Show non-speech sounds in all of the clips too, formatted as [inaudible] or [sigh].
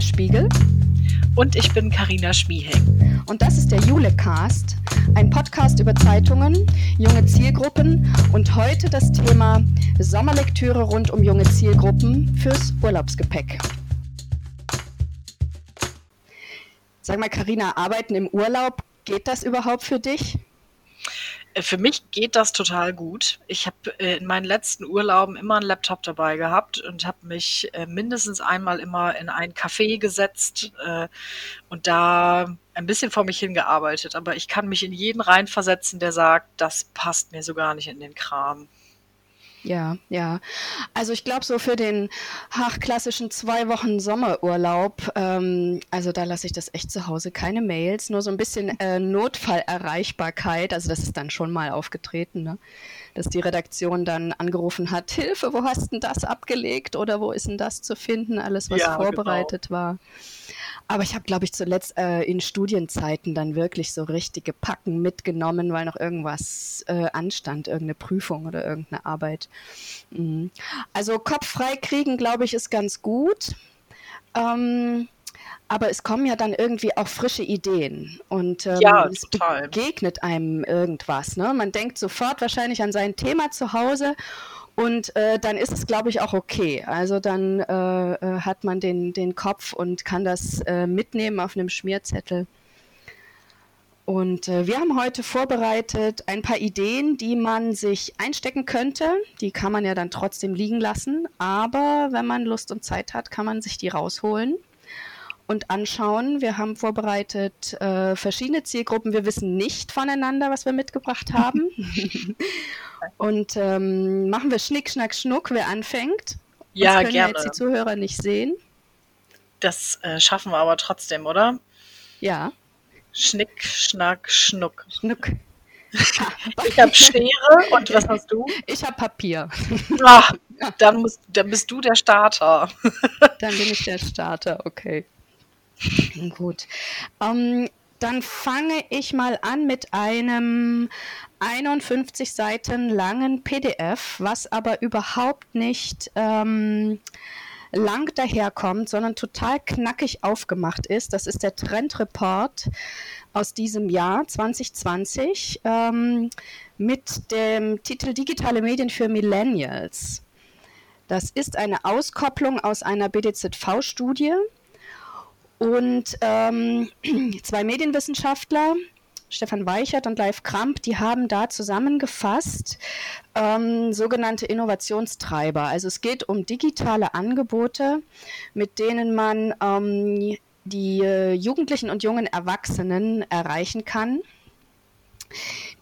Anja Spiegel. Und ich bin Karina Schmieheng. Und das ist der Julecast, ein Podcast über Zeitungen, junge Zielgruppen und heute das Thema Sommerlektüre rund um junge Zielgruppen fürs Urlaubsgepäck. Sag mal, Karina, arbeiten im Urlaub, geht das überhaupt für dich? Äh, für mich geht das total gut. Ich habe äh, in meinen letzten Urlauben immer einen Laptop dabei gehabt und habe mich äh, mindestens einmal immer in ein Café gesetzt und da ein bisschen vor mich hingearbeitet. Aber ich kann mich in jeden reinversetzen, der sagt, das passt mir so gar nicht in den Kram. Ja, ja. Also ich glaube so für den klassischen zwei Wochen Sommerurlaub, ähm, also da lasse ich das echt zu Hause, keine Mails, nur so ein bisschen äh, Notfallerreichbarkeit. Also das ist dann schon mal aufgetreten, ne? dass die Redaktion dann angerufen hat, Hilfe, wo hast denn das abgelegt oder wo ist denn das zu finden? Alles, was ja, genau. vorbereitet genau. war. Aber ich habe, glaube ich, zuletzt äh, in Studienzeiten dann wirklich so richtige Packen mitgenommen, weil noch irgendwas äh, anstand, irgendeine Prüfung oder irgendeine Arbeit. Mhm. Also Kopf frei kriegen, glaube ich, ist ganz gut. Ähm, aber es kommen ja dann irgendwie auch frische Ideen und ähm, ja, es begegnet einem irgendwas. Ne? Man denkt sofort wahrscheinlich an sein Thema zu Hause und äh, dann ist es, glaube ich, auch okay. Also dann äh, äh, hat man den, den Kopf und kann das äh, mitnehmen auf einem Schmierzettel. Und äh, wir haben heute vorbereitet ein paar Ideen, die man sich einstecken könnte. Die kann man ja dann trotzdem liegen lassen. Aber wenn man Lust und Zeit hat, kann man sich die rausholen und anschauen. Wir haben vorbereitet äh, verschiedene Zielgruppen. Wir wissen nicht voneinander, was wir mitgebracht haben. [laughs] und ähm, machen wir Schnick, Schnack, Schnuck, wer anfängt. Ja, das können gerne. jetzt die Zuhörer nicht sehen. Das äh, schaffen wir aber trotzdem, oder? Ja. Schnick, Schnack, Schnuck. Schnuck. [laughs] ich habe Schere und was hast du? Ich habe Papier. [laughs] Ach, dann, musst, dann bist du der Starter. dann bin ich der Starter, okay. [laughs] Gut. Ähm, dann fange ich mal an mit einem 51 Seiten langen PDF, was aber überhaupt nicht ähm, lang daherkommt, sondern total knackig aufgemacht ist. Das ist der Trendreport aus diesem Jahr 2020 ähm, mit dem Titel Digitale Medien für Millennials. Das ist eine Auskopplung aus einer BDZV-Studie und ähm, [clears throat] zwei Medienwissenschaftler, Stefan Weichert und Leif Kramp, die haben da zusammengefasst ähm, sogenannte Innovationstreiber. Also es geht um digitale Angebote, mit denen man ähm, die äh, Jugendlichen und jungen Erwachsenen erreichen kann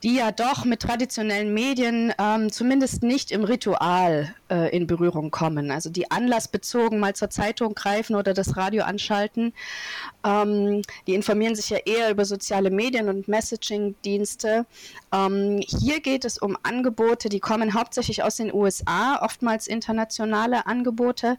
die ja doch mit traditionellen Medien ähm, zumindest nicht im Ritual äh, in Berührung kommen. Also die anlassbezogen mal zur Zeitung greifen oder das Radio anschalten. Ähm, die informieren sich ja eher über soziale Medien und Messaging-Dienste. Ähm, hier geht es um Angebote, die kommen hauptsächlich aus den USA, oftmals internationale Angebote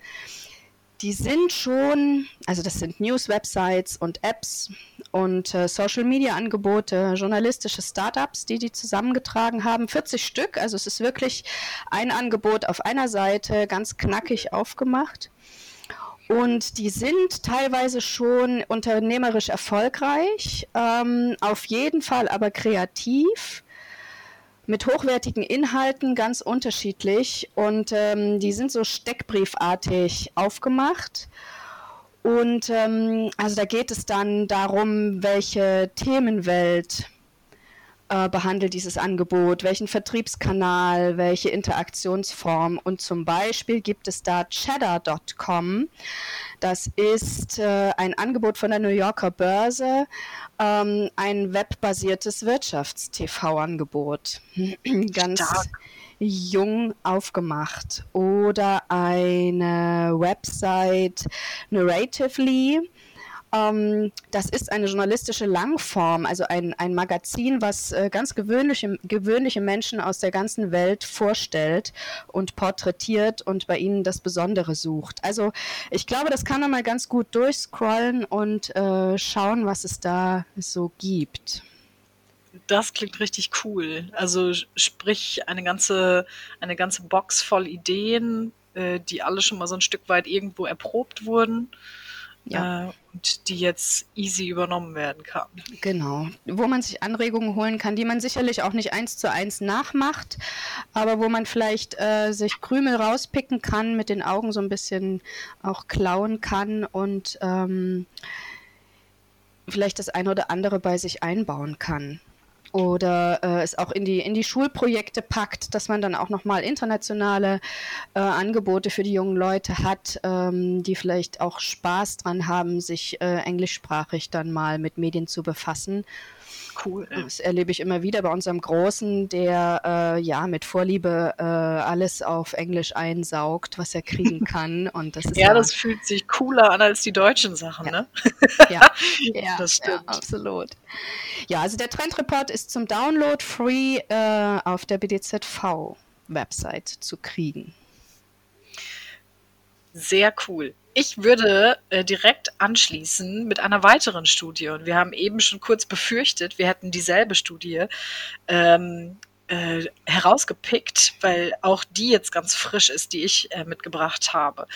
die sind schon, also das sind News-Websites und Apps und äh, Social-Media-Angebote, journalistische Startups, die die zusammengetragen haben, 40 Stück. Also es ist wirklich ein Angebot auf einer Seite, ganz knackig aufgemacht. Und die sind teilweise schon unternehmerisch erfolgreich, ähm, auf jeden Fall aber kreativ mit hochwertigen Inhalten, ganz unterschiedlich. Und ähm, die sind so steckbriefartig aufgemacht. Und ähm, also da geht es dann darum, welche Themenwelt äh, behandelt dieses Angebot, welchen Vertriebskanal, welche Interaktionsform. Und zum Beispiel gibt es da cheddar.com. Das ist äh, ein Angebot von der New Yorker Börse, ähm, ein webbasiertes Wirtschafts-TV-Angebot. [clears throat] Ganz Stark. jung aufgemacht. Oder eine Website Narratively ähm, das ist eine journalistische Langform, also ein, ein Magazin, was äh, ganz gewöhnliche, gewöhnliche Menschen aus der ganzen Welt vorstellt und porträtiert und bei ihnen das Besondere sucht. Also ich glaube, das kann man mal ganz gut durchscrollen und äh, schauen, was es da so gibt. Das klingt richtig cool. Also sprich eine ganze, eine ganze Box voll Ideen, äh, die alle schon mal so ein Stück weit irgendwo erprobt wurden ja. Äh, und die jetzt easy übernommen werden kann. Genau, wo man sich Anregungen holen kann, die man sicherlich auch nicht eins zu eins nachmacht, aber wo man vielleicht äh, sich Krümel rauspicken kann, mit den Augen so ein bisschen auch klauen kann und ähm, vielleicht das eine oder andere bei sich einbauen kann oder äh, es auch in die, in die Schulprojekte packt, dass man dann auch nochmal internationale äh, Angebote für die jungen Leute hat, ähm, die vielleicht auch Spaß dran haben, sich äh, englischsprachig dann mal mit Medien zu befassen cool. Das erlebe ich immer wieder bei unserem Großen, der äh, ja mit Vorliebe äh, alles auf Englisch einsaugt, was er kriegen [laughs] kann. Und das ist ja, ja, das fühlt sich cooler an als die deutschen Sachen, ja. ne? Ja, [laughs] ja das stimmt. Ja, absolut. Ja, also der Trendreport ist zum Download free äh, auf der BDZV-Website zu kriegen. Sehr cool. Ich würde äh, direkt anschließen mit einer weiteren Studie. Und wir haben eben schon kurz befürchtet, wir hätten dieselbe Studie ähm, äh, herausgepickt, weil auch die jetzt ganz frisch ist, die ich äh, mitgebracht habe.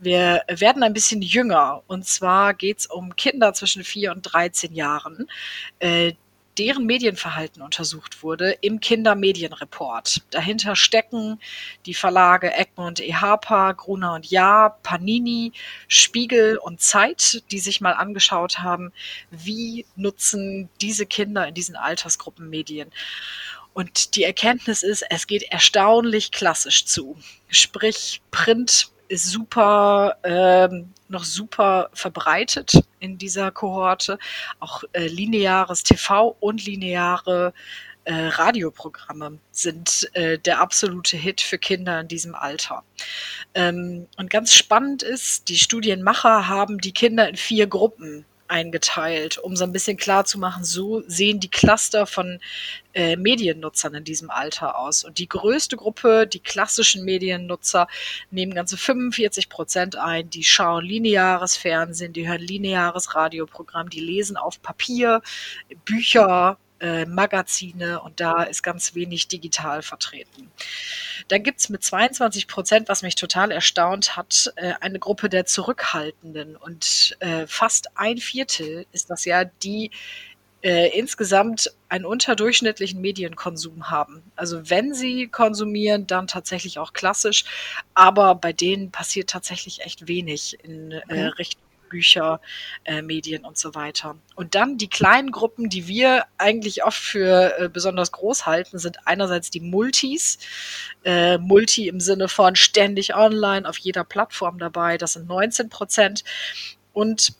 Wir werden ein bisschen jünger. Und zwar geht es um Kinder zwischen 4 und 13 Jahren, äh, deren Medienverhalten untersucht wurde im Kindermedienreport. Dahinter stecken die Verlage Egmont E. Harper, Gruner und Jahr, Panini, Spiegel und Zeit, die sich mal angeschaut haben, wie nutzen diese Kinder in diesen Altersgruppen Medien. Und die Erkenntnis ist, es geht erstaunlich klassisch zu. Sprich, Print ist super, ähm, noch super verbreitet in dieser Kohorte. Auch äh, lineares TV und lineare äh, Radioprogramme sind äh, der absolute Hit für Kinder in diesem Alter. Ähm, und ganz spannend ist, die Studienmacher haben die Kinder in vier Gruppen eingeteilt, um so ein bisschen klar zu machen, so sehen die Cluster von äh, Mediennutzern in diesem Alter aus. Und die größte Gruppe, die klassischen Mediennutzer, nehmen ganze 45 Prozent ein. Die schauen lineares Fernsehen, die hören lineares Radioprogramm, die lesen auf Papier, Bücher, äh, Magazine und da ist ganz wenig digital vertreten. Dann gibt es mit 22 Prozent, was mich total erstaunt hat, äh, eine Gruppe der Zurückhaltenden und äh, fast ein Viertel ist das ja, die äh, insgesamt einen unterdurchschnittlichen Medienkonsum haben. Also wenn sie konsumieren, dann tatsächlich auch klassisch, aber bei denen passiert tatsächlich echt wenig in äh, okay. Richtung Bücher, äh, Medien und so weiter. Und dann die kleinen Gruppen, die wir eigentlich oft für äh, besonders groß halten, sind einerseits die Multis. Äh, Multi im Sinne von ständig online auf jeder Plattform dabei, das sind 19 Prozent. Und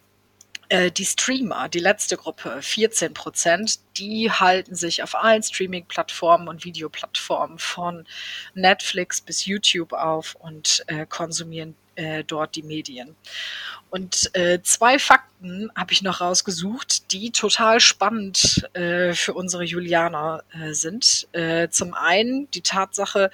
äh, die Streamer, die letzte Gruppe, 14 Prozent, die halten sich auf allen Streaming-Plattformen und Videoplattformen von Netflix bis YouTube auf und äh, konsumieren äh, dort die Medien. Und äh, zwei Fakten habe ich noch rausgesucht, die total spannend äh, für unsere Julianer äh, sind. Äh, zum einen die Tatsache,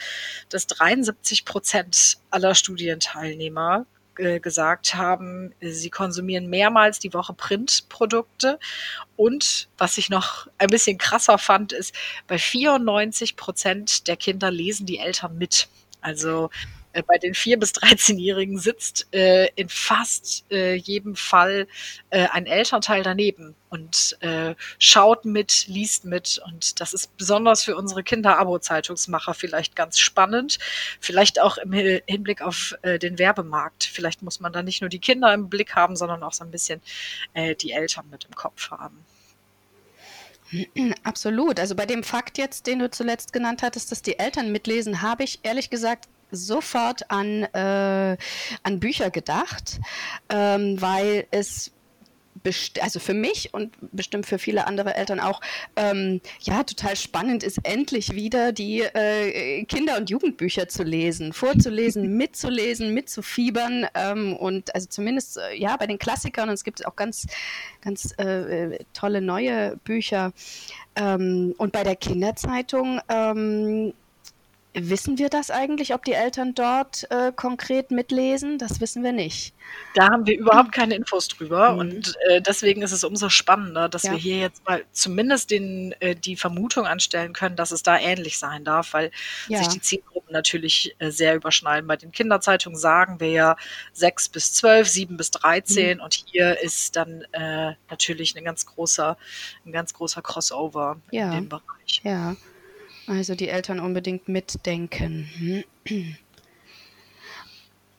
dass 73 Prozent aller Studienteilnehmer äh, gesagt haben, sie konsumieren mehrmals die Woche Printprodukte. Und was ich noch ein bisschen krasser fand, ist, bei 94 Prozent der Kinder lesen die Eltern mit. Also äh, bei den 4- bis 13-Jährigen sitzt äh, in fast äh, jedem Fall äh, ein Elternteil daneben und äh, schaut mit, liest mit. Und das ist besonders für unsere Kinder-Abo-Zeitungsmacher vielleicht ganz spannend. Vielleicht auch im Hinblick auf den Werbemarkt. Vielleicht muss man da nicht nur die Kinder im Blick haben, sondern auch so ein bisschen die Eltern mit im Kopf haben. Absolut. Also bei dem Fakt jetzt, den du zuletzt genannt hattest, dass die Eltern mitlesen, habe ich ehrlich gesagt sofort an, äh, an Bücher gedacht, ähm, weil es also für mich und bestimmt für viele andere Eltern auch, ähm, ja, total spannend ist, endlich wieder die äh, Kinder- und Jugendbücher zu lesen, vorzulesen, [laughs] mitzulesen, mitzufiebern ähm, und also zumindest, äh, ja, bei den Klassikern und es gibt auch ganz, ganz äh, tolle neue Bücher. Ähm, und bei der Kinderzeitung, ähm, wissen wir das eigentlich, ob die Eltern dort äh, konkret mitlesen? Das wissen wir nicht. Da haben wir überhaupt [clears throat] keine Infos drüber mhm. und äh, deswegen ist es umso spannender, dass ja. wir hier jetzt mal zumindest den, äh, die Vermutung anstellen können, dass es da ähnlich sein darf, weil ja. sich die Zielgruppen natürlich äh, sehr überschneiden. Bei den Kinderzeitungen sagen wir ja sechs bis zwölf, sieben bis dreizehn mhm. und hier ist dann äh, natürlich ein ganz großer, ein ganz großer Crossover ja. in dem Bereich. Ja. Also die Eltern unbedingt mitdenken.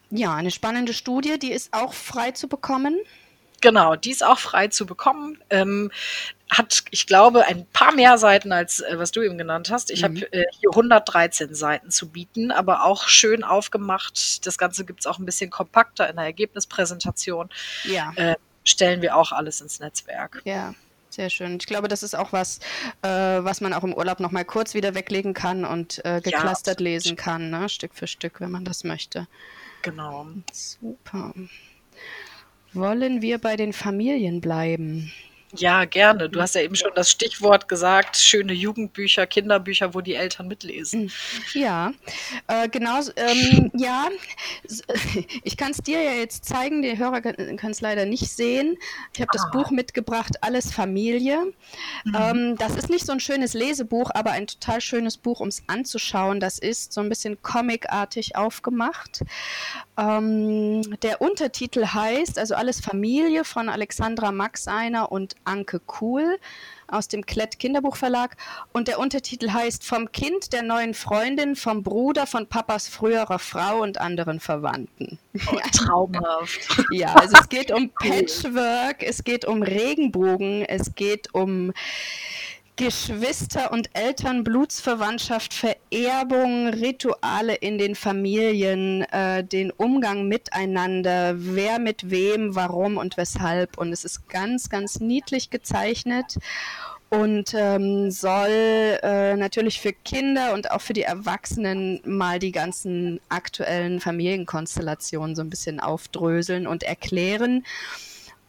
Ja, eine spannende Studie, die ist auch frei zu bekommen. Genau, die ist auch frei zu bekommen. Ähm, hat, ich glaube, ein paar mehr Seiten als äh, was du eben genannt hast. Ich mhm. habe äh, hier 113 Seiten zu bieten, aber auch schön aufgemacht. Das Ganze gibt es auch ein bisschen kompakter in der Ergebnispräsentation. Ja. Äh, stellen wir auch alles ins Netzwerk. Ja. Sehr schön. Ich glaube, das ist auch was, äh, was man auch im Urlaub noch mal kurz wieder weglegen kann und äh, geclustert ja, lesen kann, ne? Stück für Stück, wenn man das möchte. Genau. Super. Wollen wir bei den Familien bleiben? Ja, gerne. Du hast ja eben schon das Stichwort gesagt, schöne Jugendbücher, Kinderbücher, wo die Eltern mitlesen. Hm. Ja, äh, genau. Ähm, [laughs] ja, [laughs] ich kann es dir ja jetzt zeigen, die Hörer können es leider nicht sehen. Ich habe das ah. Buch mitgebracht, Alles Familie. Mhm. Ähm, das ist nicht so ein schönes Lesebuch, aber ein total schönes Buch, um es anzuschauen. Das ist so ein bisschen comicartig aufgemacht. Ähm, der Untertitel heißt, also Alles Familie von Alexandra Maxeiner und Anke Kuhl aus dem Klett Kinderbuchverlag. Und der Untertitel heißt Vom Kind der neuen Freundin, vom Bruder, von Papas früherer Frau und anderen Verwandten. Oh, [laughs] traumhaft. ja, [laughs] also es geht um Patchwork, es geht um Regenbogen, es geht um Geschwister und Eltern, Blutsverwandtschaft, Vererbung, Rituale in den Familien, äh, den Umgang miteinander, wer mit wem, warum und weshalb. Und es ist ganz, ganz niedlich gezeichnet und ähm, soll äh, natürlich für Kinder und auch für die Erwachsenen mal die ganzen aktuellen Familienkonstellationen so ein bisschen aufdröseln und erklären.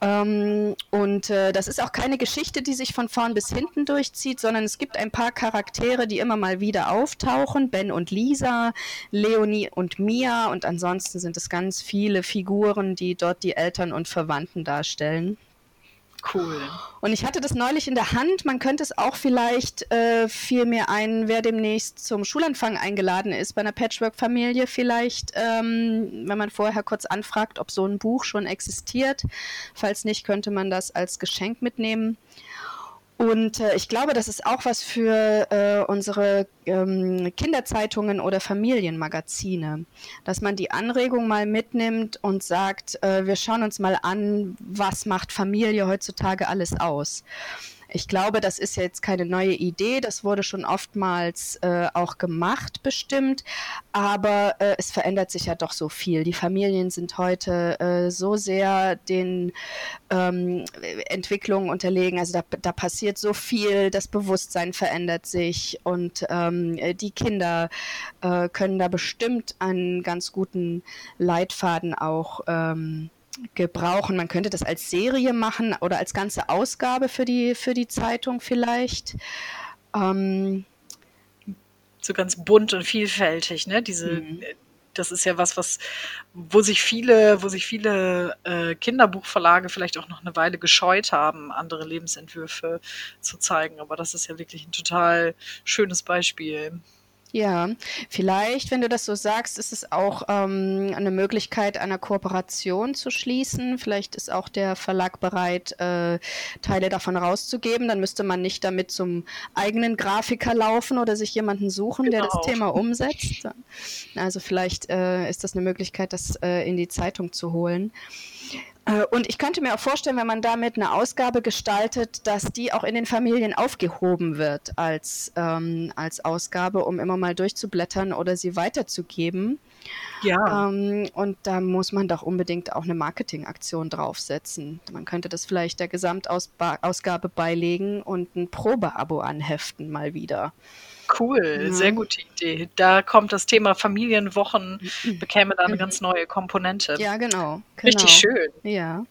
Ähm, und äh, das ist auch keine Geschichte, die sich von vorn bis hinten durchzieht, sondern es gibt ein paar Charaktere, die immer mal wieder auftauchen. Ben und Lisa, Leonie und Mia und ansonsten sind es ganz viele Figuren, die dort die Eltern und Verwandten darstellen. Cool. Und ich hatte das neulich in der Hand. Man könnte es auch vielleicht, äh, fiel mir ein, wer demnächst zum Schulanfang eingeladen ist bei einer Patchwork-Familie, vielleicht, ähm, wenn man vorher kurz anfragt, ob so ein Buch schon existiert. Falls nicht, könnte man das als Geschenk mitnehmen. Und äh, ich glaube, das ist auch was für äh, unsere ähm, Kinderzeitungen oder Familienmagazine, dass man die Anregung mal mitnimmt und sagt, äh, wir schauen uns mal an, was macht Familie heutzutage alles aus. Ich glaube, das ist jetzt keine neue Idee, das wurde schon oftmals äh, auch gemacht, bestimmt, aber äh, es verändert sich ja doch so viel. Die Familien sind heute äh, so sehr den ähm, Entwicklungen unterlegen, also da, da, passiert so viel, das Bewusstsein verändert sich. Und ähm, die Kinder äh, können da bestimmt einen ganz guten Leitfaden auch ähm, gebrauchen. Man könnte das als Serie machen oder als ganze Ausgabe für die, für die Zeitung vielleicht. Ähm, so ganz bunt und vielfältig, ne? Diese, mhm. das ist ja was, was, wo sich viele, wo sich viele äh, Kinderbuchverlage vielleicht auch noch eine Weile gescheut haben, andere Lebensentwürfe zu zeigen. Aber das ist ja wirklich ein total schönes Beispiel. Ja, vielleicht, wenn du das so sagst, ist es auch ähm, eine Möglichkeit, eine Kooperation zu schließen. Vielleicht ist auch der Verlag bereit, äh, Teile davon rauszugeben. Dann müsste man nicht damit zum eigenen Grafiker laufen oder sich jemanden suchen, genau. der das genau. Thema umsetzt. Also vielleicht äh, ist das eine Möglichkeit, das äh, in die Zeitung zu holen. Äh, und ich könnte mir auch vorstellen, wenn man damit eine Ausgabe gestaltet, dass die auch in den Familien aufgehoben wird als, ähm, als Ausgabe, um immer mal durchzublättern oder sie weiterzugeben. Ja. Ähm, und da muss man doch unbedingt auch eine Marketingaktion draufsetzen. Man könnte das vielleicht der Gesamtausgabe beilegen und ein Probeabo anheften mal wieder. Cool, sehr gute Idee. Da kommt das Thema Familienwochen, bekäme da eine mhm. ganz neue Komponente. Ja, genau. genau. Richtig schön. Ja.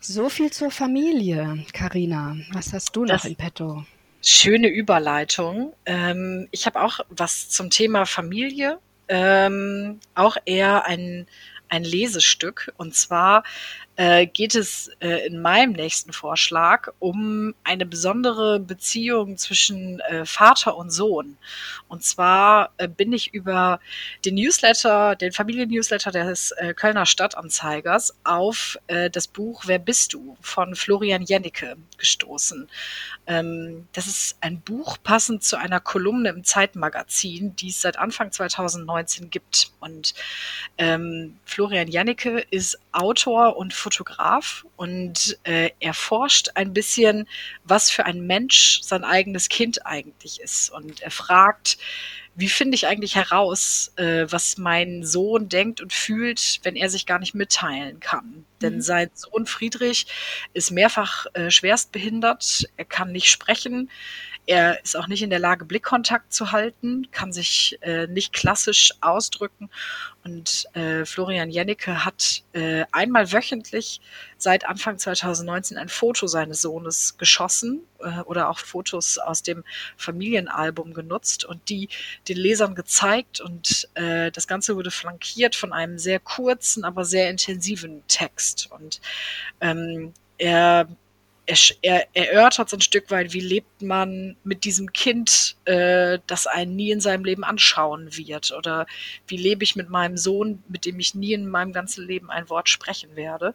So viel zur Familie, Karina. Was hast du noch das, in petto? Schöne Überleitung. Ähm, ich habe auch was zum Thema Familie. Ähm, auch eher ein, ein Lesestück. Und zwar äh, geht es äh, in meinem nächsten Vorschlag um eine besondere Beziehung zwischen äh, Vater und Sohn. Und zwar äh, bin ich über den Newsletter, den Familiennewsletter des äh, Kölner Stadtanzeigers auf äh, das Buch Wer bist du von Florian Jennecke gestoßen. Ähm, das ist ein Buch passend zu einer Kolumne im Zeitmagazin, die es seit Anfang 2019 gibt. Und ähm, Florian Jennecke ist Autor und Fotograf und äh, er forscht ein bisschen, was für ein Mensch sein eigenes Kind eigentlich ist. Und er fragt, wie finde ich eigentlich heraus, äh, was mein Sohn denkt und fühlt, wenn er sich gar nicht mitteilen kann? Denn mhm. sein Sohn Friedrich ist mehrfach äh, schwerst behindert, er kann nicht sprechen, er ist auch nicht in der Lage, Blickkontakt zu halten, kann sich äh, nicht klassisch ausdrücken. Und äh, Florian Jennecke hat äh, einmal wöchentlich seit Anfang 2019 ein Foto seines Sohnes geschossen äh, oder auch Fotos aus dem Familienalbum genutzt und die den Lesern gezeigt. Und äh, das Ganze wurde flankiert von einem sehr kurzen, aber sehr intensiven Text. Und ähm, er er, er erörtert so ein Stück weit, wie lebt man mit diesem Kind, äh, das einen nie in seinem Leben anschauen wird. Oder wie lebe ich mit meinem Sohn, mit dem ich nie in meinem ganzen Leben ein Wort sprechen werde.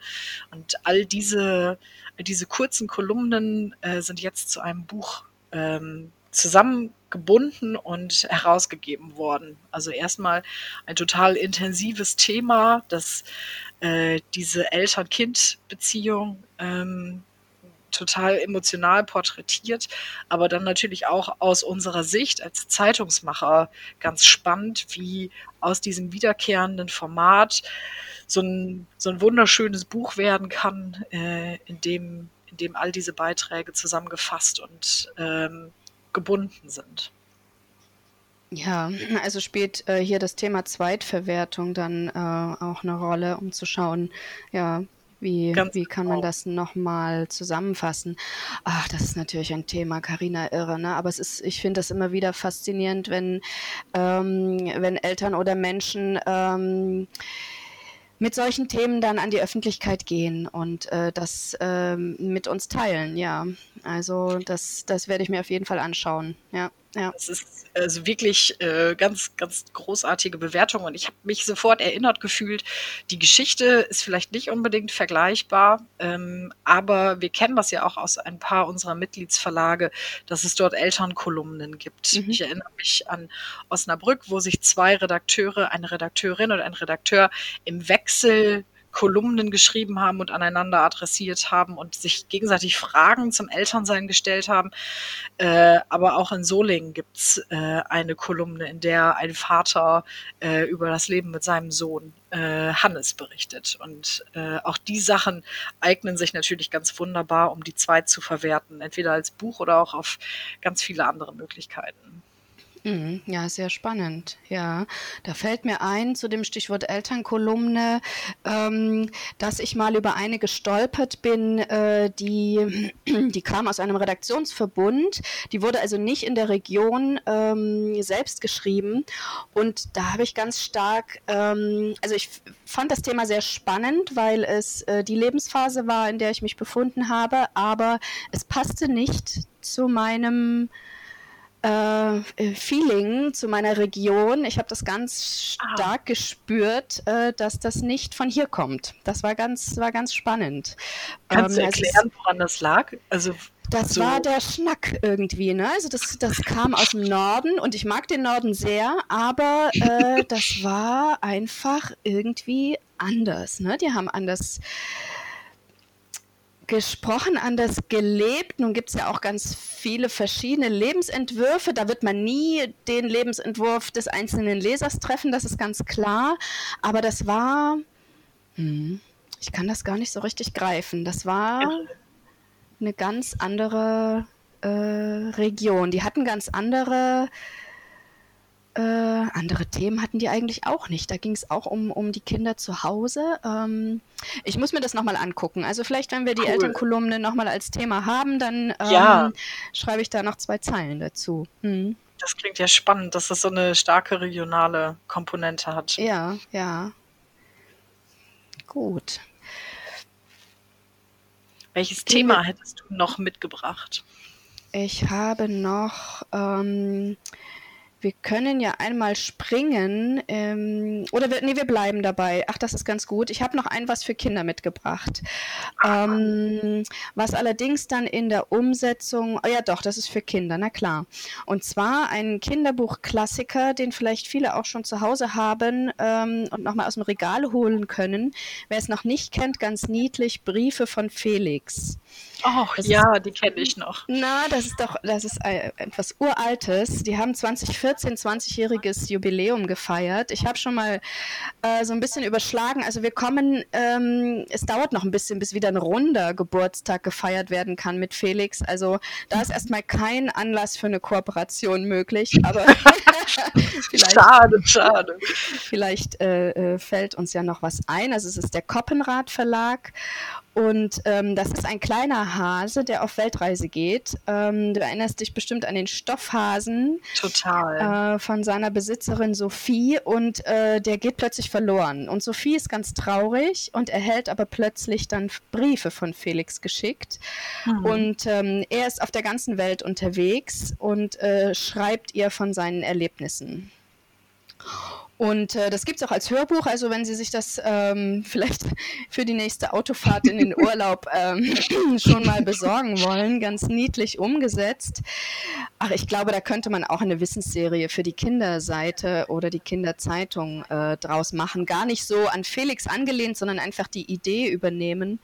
Und all diese, diese kurzen Kolumnen äh, sind jetzt zu einem Buch ähm, zusammengebunden und herausgegeben worden. Also erstmal ein total intensives Thema, das äh, diese Eltern-Kind-Beziehung ähm, total emotional porträtiert, aber dann natürlich auch aus unserer Sicht als Zeitungsmacher ganz spannend, wie aus diesem wiederkehrenden Format so ein, so ein wunderschönes Buch werden kann, äh, in, dem, in dem all diese Beiträge zusammengefasst und ähm, gebunden sind. Ja, also spielt äh, hier das Thema Zweitverwertung dann äh, auch eine Rolle, um zu schauen, ja, wie, wie kann man genau. das nochmal zusammenfassen? Ach, das ist natürlich ein Thema, Karina irre, ne? Aber es ist, ich finde das immer wieder faszinierend, wenn, ähm, wenn Eltern oder Menschen ähm, mit solchen Themen dann an die Öffentlichkeit gehen und äh, das ähm, mit uns teilen, ja. Also das, das werde ich mir auf jeden Fall anschauen, ja. Ja. Es ist also wirklich äh, ganz, ganz großartige Bewertung und ich habe mich sofort erinnert gefühlt. Die Geschichte ist vielleicht nicht unbedingt vergleichbar, ähm, aber wir kennen das ja auch aus ein paar unserer Mitgliedsverlage, dass es dort Elternkolumnen gibt. Mhm. Ich erinnere mich an Osnabrück, wo sich zwei Redakteure, eine Redakteurin und ein Redakteur im Wechsel Kolumnen geschrieben haben und aneinander adressiert haben und sich gegenseitig Fragen zum Elternsein gestellt haben. Äh, aber auch in Solingen gibt's äh, eine Kolumne, in der ein Vater äh, über das Leben mit seinem Sohn äh, Hannes berichtet. Und äh, auch die Sachen eignen sich natürlich ganz wunderbar, um die zwei zu verwerten, entweder als Buch oder auch auf ganz viele andere Möglichkeiten. Mhm, ja, sehr spannend. Ja, da fällt mir ein zu dem Stichwort Elternkolumne, ähm, dass ich mal über eine gestolpert bin, äh, die, [clears throat] die kam aus einem Redaktionsverbund. Die wurde also nicht in der Region ähm, selbst geschrieben. Und da habe ich ganz stark, ähm, also ich fand das Thema sehr spannend, weil es äh, die Lebensphase war, in der ich mich befunden habe, aber es passte nicht zu meinem äh, Feeling zu meiner Region. Ich habe das ganz ah. stark ah. gespürt, äh, dass das nicht von hier kommt. Das war ganz, war ganz spannend. Kannst ähm, du erklären, woran das lag? Also das so. war der Schnack irgendwie, ne? Also das, das kam aus dem Norden und ich mag den Norden sehr, aber äh, das war einfach irgendwie anders, ne? Die haben anders gesprochen, anders gelebt. Nun gibt es ja auch ganz viele verschiedene Lebensentwürfe. Da wird man nie den Lebensentwurf des einzelnen Lesers treffen, das ist ganz klar. Aber das war, hm, ich kann das gar nicht so richtig greifen. Das war eine ganz andere äh, Region. Die hatten ganz andere äh, andere Themen hatten die eigentlich auch nicht. Da ging es auch um, um die Kinder zu Hause. Ähm, ich muss mir das nochmal angucken. Also vielleicht, wenn wir die cool. Elternkolumne nochmal als Thema haben, dann ähm, ja. schreibe ich da noch zwei Zeilen dazu. Hm. Das klingt ja spannend, dass das so eine starke regionale Komponente hat. Ja, ja. Gut. Welches Thema hättest du noch mitgebracht? Ich habe noch ähm, wir können ja einmal springen. Ähm, oder wir, nee, wir bleiben dabei. Ach, das ist ganz gut. Ich habe noch ein was für Kinder mitgebracht. Ähm, was allerdings dann in der Umsetzung, oh ja doch, das ist für Kinder, na klar. Und zwar ein Kinderbuchklassiker, den vielleicht viele auch schon zu Hause haben ähm, und nochmal aus dem Regal holen können. Wer es noch nicht kennt, ganz niedlich, Briefe von Felix. Das ja, ist, die kenne ich noch. Na, das ist doch, das ist etwas Uraltes. Die haben 2014 20-jähriges Jubiläum gefeiert. Ich habe schon mal äh, so ein bisschen überschlagen. Also wir kommen, ähm, es dauert noch ein bisschen, bis wieder ein runder Geburtstag gefeiert werden kann mit Felix. Also da ist erstmal kein Anlass für eine Kooperation möglich. Aber [laughs] vielleicht, schade, schade. Vielleicht äh, äh, fällt uns ja noch was ein. Also es ist der Koppenrad Verlag und ähm, das ist ein kleiner Hase, der auf Weltreise geht. Ähm, du erinnerst dich bestimmt an den Stoffhasen. Total. Äh, von seiner Besitzerin Sophie und äh, der geht plötzlich verloren. Und Sophie ist ganz traurig und erhält aber plötzlich dann Briefe von Felix geschickt. Mhm. Und ähm, er ist auf der ganzen Welt unterwegs und äh, schreibt ihr von seinen Erlebnissen. Und äh, das gibt es auch als Hörbuch, also wenn Sie sich das ähm, [laughs] vielleicht für die nächste Autofahrt in den Urlaub ähm, [clears throat] schon mal besorgen wollen, ganz niedlich umgesetzt. Ach, ich glaube, da könnte man auch eine Wissensserie für die Kinderseite oder die Kinderzeitung äh, draus machen. Gar nicht so an Felix angelehnt, sondern einfach die Idee übernehmen.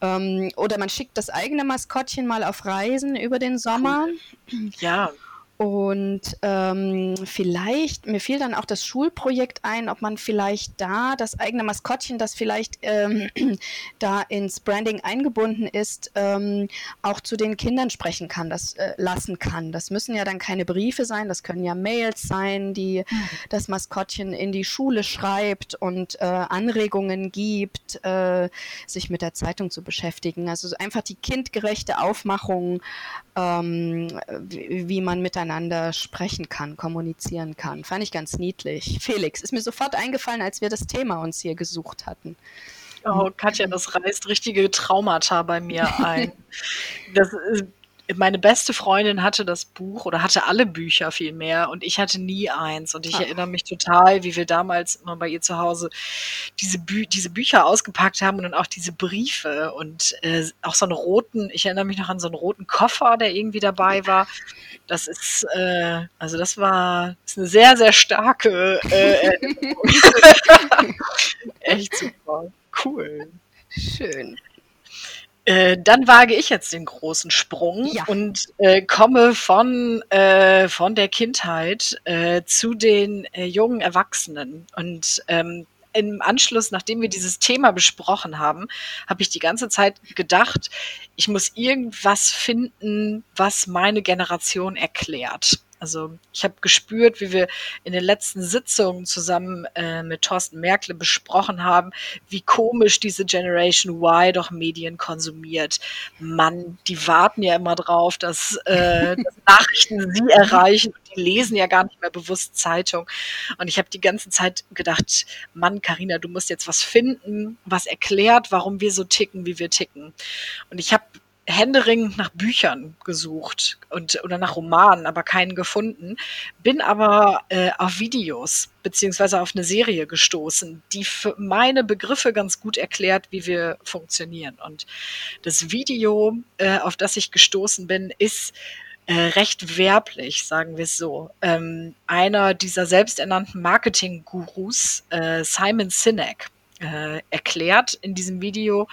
Ähm, oder man schickt das eigene Maskottchen mal auf Reisen über den Sommer. Ja, und ähm, vielleicht, mir fiel dann auch das Schulprojekt ein, ob man vielleicht da das eigene Maskottchen, das vielleicht ähm, [clears throat] da ins Branding eingebunden ist, ähm, auch zu den Kindern sprechen kann, das äh, lassen kann. Das müssen ja dann keine Briefe sein, das können ja Mails sein, die mhm. das Maskottchen in die Schule schreibt und äh, Anregungen gibt, äh, sich mit der Zeitung zu beschäftigen. Also einfach die kindgerechte Aufmachung, ähm, wie, wie man miteinander miteinander sprechen kann, kommunizieren kann. Fand ich ganz niedlich. Felix, ist mir sofort eingefallen, als wir das Thema uns hier gesucht hatten. Oh, Katja, das reißt richtige Traumata bei mir ein. [laughs] Das, äh, meine beste Freundin hatte das Buch oder hatte alle Bücher vielmehr und ich hatte nie eins. Und ich ah. erinnere mich total, wie wir damals immer bei ihr zu Hause diese, Bü diese Bücher ausgepackt haben und dann auch diese Briefe und äh, auch so einen roten, ich erinnere mich noch an so einen roten Koffer, der irgendwie dabei war. Das ist, äh, also das war ist eine sehr, sehr starke äh, [laughs] Echt super. Cool. Schön. Äh, dann wage ich jetzt den großen Sprung ja. und äh, komme von, äh, von der Kindheit äh, zu den äh, jungen Erwachsenen. Und ähm, im Anschluss, nachdem wir dieses Thema besprochen haben, habe ich die ganze Zeit gedacht, ich muss irgendwas finden, was meine Generation erklärt. Also ich habe gespürt, wie wir in den letzten Sitzungen zusammen äh, mit Thorsten Merkle besprochen haben, wie komisch diese Generation Y doch Medien konsumiert. Mann, die warten ja immer drauf, dass, äh, [laughs] dass Nachrichten sie erreichen die lesen ja gar nicht mehr bewusst Zeitung. Und ich habe die ganze Zeit gedacht, Mann, Karina, du musst jetzt was finden, was erklärt, warum wir so ticken, wie wir ticken. Und ich habe händeringend nach Büchern gesucht und oder nach Romanen, aber keinen gefunden. Bin aber äh, auf Videos beziehungsweise auf eine Serie gestoßen, die für meine Begriffe ganz gut erklärt, wie wir funktionieren. Und das Video, äh, auf das ich gestoßen bin, ist äh, recht werblich, sagen wir es so. Ähm, einer dieser selbsternannten Marketing-Gurus, äh, Simon Sinek, äh, erklärt in diesem Video,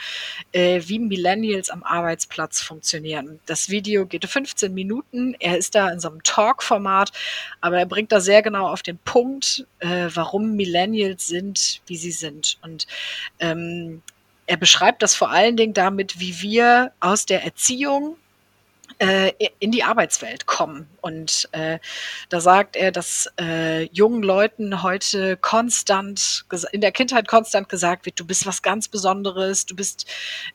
äh, wie Millennials am Arbeitsplatz funktionieren. Das Video geht 15 Minuten. Er ist da in so einem Talk-Format, aber er bringt da sehr genau auf den Punkt, äh, warum Millennials sind, wie sie sind. Und ähm, er beschreibt das vor allen Dingen damit, wie wir aus der Erziehung in die Arbeitswelt kommen. Und äh, da sagt er, dass äh, jungen Leuten heute konstant, in der Kindheit konstant gesagt wird, du bist was ganz Besonderes, du bist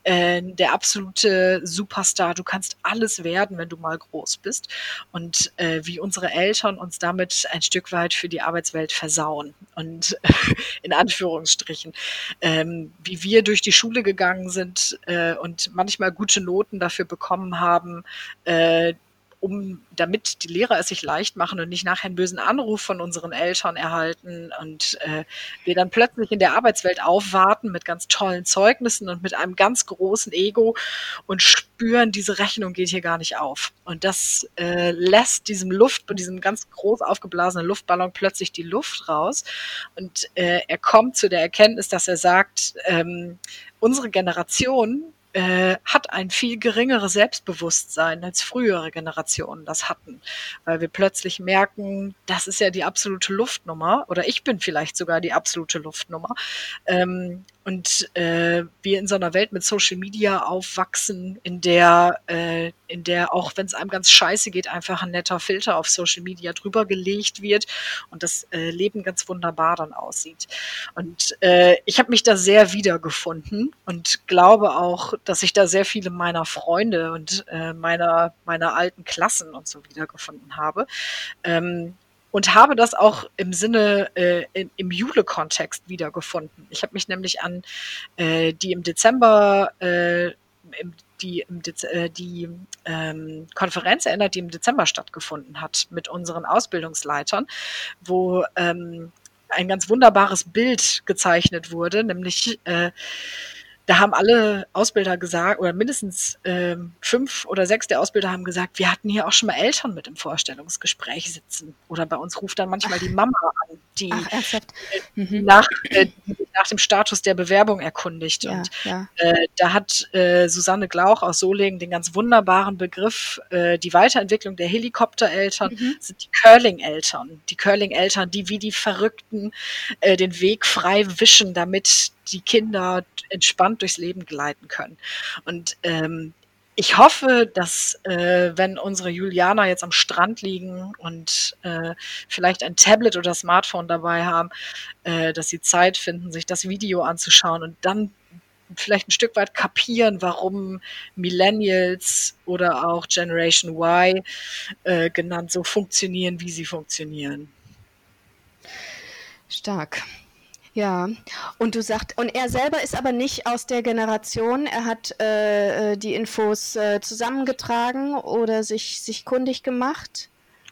äh, der absolute Superstar, du kannst alles werden, wenn du mal groß bist. Und äh, wie unsere Eltern uns damit ein Stück weit für die Arbeitswelt versauen. Und [laughs] in Anführungsstrichen, ähm, wie wir durch die Schule gegangen sind äh, und manchmal gute Noten dafür bekommen haben, äh, um, damit die Lehrer es sich leicht machen und nicht nachher einen bösen Anruf von unseren Eltern erhalten und äh, wir dann plötzlich in der Arbeitswelt aufwarten mit ganz tollen Zeugnissen und mit einem ganz großen Ego und spüren, diese Rechnung geht hier gar nicht auf. Und das äh, lässt diesem Luft, diesem ganz groß aufgeblasenen Luftballon plötzlich die Luft raus. Und äh, er kommt zu der Erkenntnis, dass er sagt, ähm, unsere Generation äh, hat ein viel geringeres Selbstbewusstsein als frühere Generationen das hatten, weil wir plötzlich merken, das ist ja die absolute Luftnummer oder ich bin vielleicht sogar die absolute Luftnummer. Ähm, und äh, wir in so einer Welt mit Social Media aufwachsen, in der, äh, in der auch wenn es einem ganz scheiße geht, einfach ein netter Filter auf Social Media drüber gelegt wird und das äh, Leben ganz wunderbar dann aussieht. Und äh, ich habe mich da sehr wiedergefunden und glaube auch, dass ich da sehr viele meiner Freunde und äh, meiner, meiner alten Klassen und so wiedergefunden habe. Ähm, und habe das auch im Sinne äh, im, im Jule-Kontext wiedergefunden. Ich habe mich nämlich an äh, die im Dezember äh, im, die, äh, die ähm, Konferenz erinnert, die im Dezember stattgefunden hat mit unseren Ausbildungsleitern, wo ähm, ein ganz wunderbares Bild gezeichnet wurde, nämlich äh, da haben alle Ausbilder gesagt, oder mindestens ähm, fünf oder sechs der Ausbilder haben gesagt, wir hatten hier auch schon mal Eltern mit im Vorstellungsgespräch sitzen. Oder bei uns ruft dann manchmal die Mama an, die, Ach, äh, mhm. nach, äh, nach dem Status der Bewerbung erkundigt. Ja, und ja. Äh, da hat äh, Susanne Glauch aus Solingen den ganz wunderbaren Begriff, äh, die Weiterentwicklung der Helikoptereltern mhm. sind die Curling-Eltern. Die Curling-Eltern, die wie die Verrückten äh, den Weg frei wischen, damit die Kinder entspannt durchs Leben gleiten können. Und ähm, ich hoffe, dass äh, wenn unsere Julianer jetzt am Strand liegen und äh, vielleicht ein Tablet oder Smartphone dabei haben, äh, dass sie Zeit finden, sich das Video anzuschauen und dann vielleicht ein Stück weit kapieren, warum Millennials oder auch Generation Y äh, genannt so funktionieren, wie sie funktionieren. Stark. Ja, und du sagst, und er selber ist aber nicht aus der Generation, er hat äh, äh, die Infos äh, zusammengetragen oder sich, sich kundig gemacht?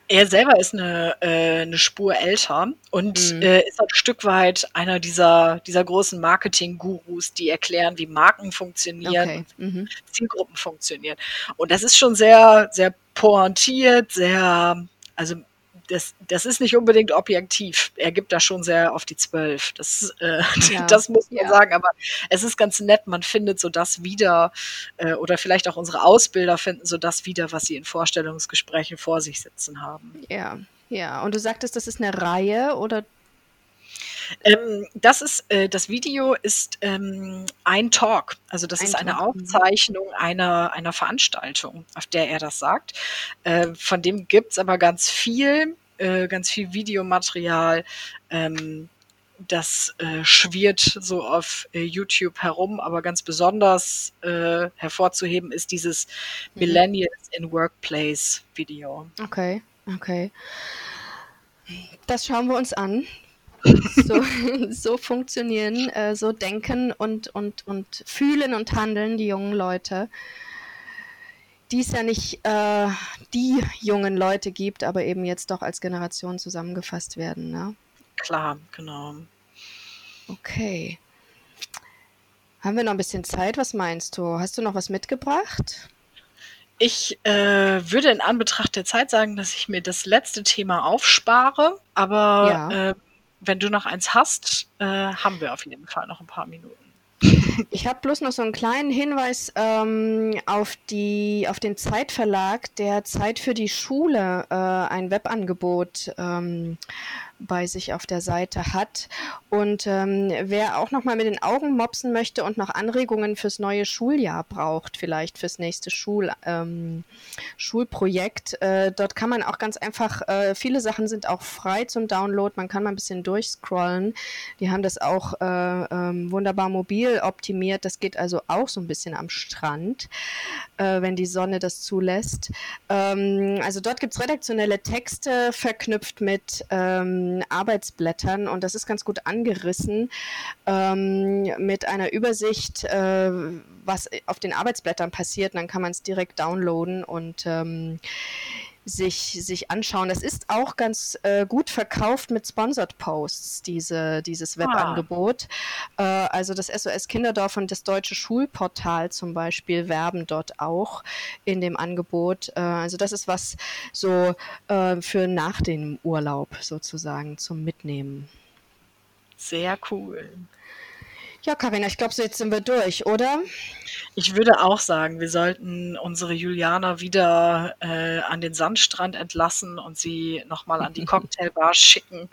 Er selber ist eine, äh, eine Spur älter und mhm. äh, ist ein Stück weit einer dieser, dieser großen Marketing-Gurus, die erklären, wie Marken funktionieren, okay. mhm. Zielgruppen funktionieren. Und das ist schon sehr, sehr pointiert, sehr, also das, das ist nicht unbedingt objektiv. Er gibt da schon sehr auf die Zwölf. Das, äh, ja, [laughs] das muss man ja. sagen. Aber es ist ganz nett. Man findet so das wieder, äh, oder vielleicht auch unsere Ausbilder finden so das wieder, was sie in Vorstellungsgesprächen vor sich sitzen haben. Ja, ja. Und du sagtest, das ist eine Reihe oder ähm, das ist, äh, das Video ist ähm, ein Talk. Also das ein ist eine Talk. Mhm. Aufzeichnung einer, einer Veranstaltung, auf der er das sagt. Äh, von dem gibt es aber ganz viel, äh, ganz viel Videomaterial. Ähm, das äh, schwirrt so auf äh, YouTube herum, aber ganz besonders äh, hervorzuheben ist dieses mhm. Millennials in Workplace Video. Okay, okay. Das schauen wir uns an so, [laughs] so funktionieren, äh, so denken und, und, und fühlen und handeln die jungen Leute. Die es ja nicht äh, die jungen Leute gibt, aber eben jetzt doch als Generation zusammengefasst werden. Ne? Klar, genau. Okay. Haben wir noch ein bisschen Zeit? Was meinst du? Hast du noch was mitgebracht? Ich äh, würde in Anbetracht der Zeit sagen, dass ich mir das letzte Thema aufspare, aber ja. äh, wenn du noch eins hast, äh, haben wir auf jeden Fall noch ein paar Minuten. Ich habe bloß noch so einen kleinen Hinweis ähm, auf, die, auf den Zeitverlag, der Zeit für die Schule äh, ein Webangebot ähm, bei sich auf der Seite hat. Und ähm, wer auch noch mal mit den Augen mopsen möchte und noch Anregungen fürs neue Schuljahr braucht, vielleicht fürs nächste Schul, ähm, Schulprojekt, äh, dort kann man auch ganz einfach, äh, viele Sachen sind auch frei zum Download, man kann mal ein bisschen durchscrollen. Die haben das auch äh, ähm, wunderbar mobil optimiert, das geht also auch so ein bisschen am Strand, äh, wenn die Sonne das zulässt. Ähm, also dort gibt es redaktionelle Texte verknüpft mit ähm, Arbeitsblättern und das ist ganz gut angerissen ähm, mit einer Übersicht, äh, was auf den Arbeitsblättern passiert. Und dann kann man es direkt downloaden und ähm, sich, sich anschauen. Das ist auch ganz äh, gut verkauft mit Sponsored Posts, diese, dieses ah. Webangebot. Ah. Äh, also das SOS Kinderdorf und das Deutsche Schulportal zum Beispiel werben dort auch in dem Angebot. Äh, also das ist was so äh, für nach dem Urlaub sozusagen zum Mitnehmen. Sehr cool. Ja, Karina, ich glaube, so jetzt sind wir durch, oder? Ich würde auch sagen, wir sollten unsere Juliana wieder äh, an den Sandstrand entlassen und sie nochmal an die [laughs] Cocktailbar schicken.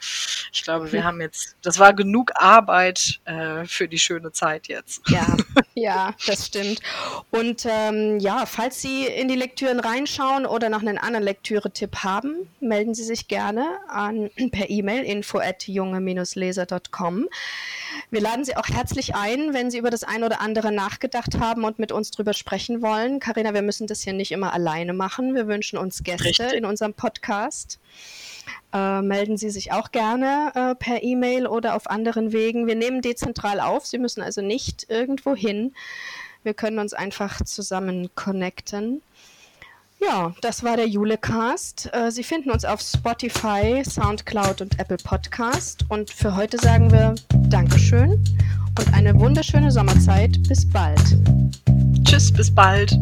Ich glaube, wir haben jetzt, das war genug Arbeit äh, für die schöne Zeit jetzt. Ja, [laughs] ja, das stimmt. Und ähm, ja, falls Sie in die Lektüren reinschauen oder noch einen anderen Lektüre-Tipp haben, melden Sie sich gerne an [clears throat] per E-Mail info at junge-leser.com. Wir laden Sie auch herzlich ein, wenn Sie über das eine oder andere nachgedacht haben und mit uns drüber sprechen wollen. Karina, wir müssen das hier nicht immer alleine machen. Wir wünschen uns Gäste Richtig. in unserem Podcast. Äh, melden Sie sich auch gerne äh, per E-Mail oder auf anderen Wegen. Wir nehmen dezentral auf. Sie müssen also nicht irgendwo hin. Wir können uns einfach zusammen connecten. Ja, das war der Julecast. Äh, Sie finden uns auf Spotify, Soundcloud und Apple Podcast. Und für heute sagen wir Dankeschön und eine wunderschöne Sommerzeit. Bis bald. Tschüss, bis bald.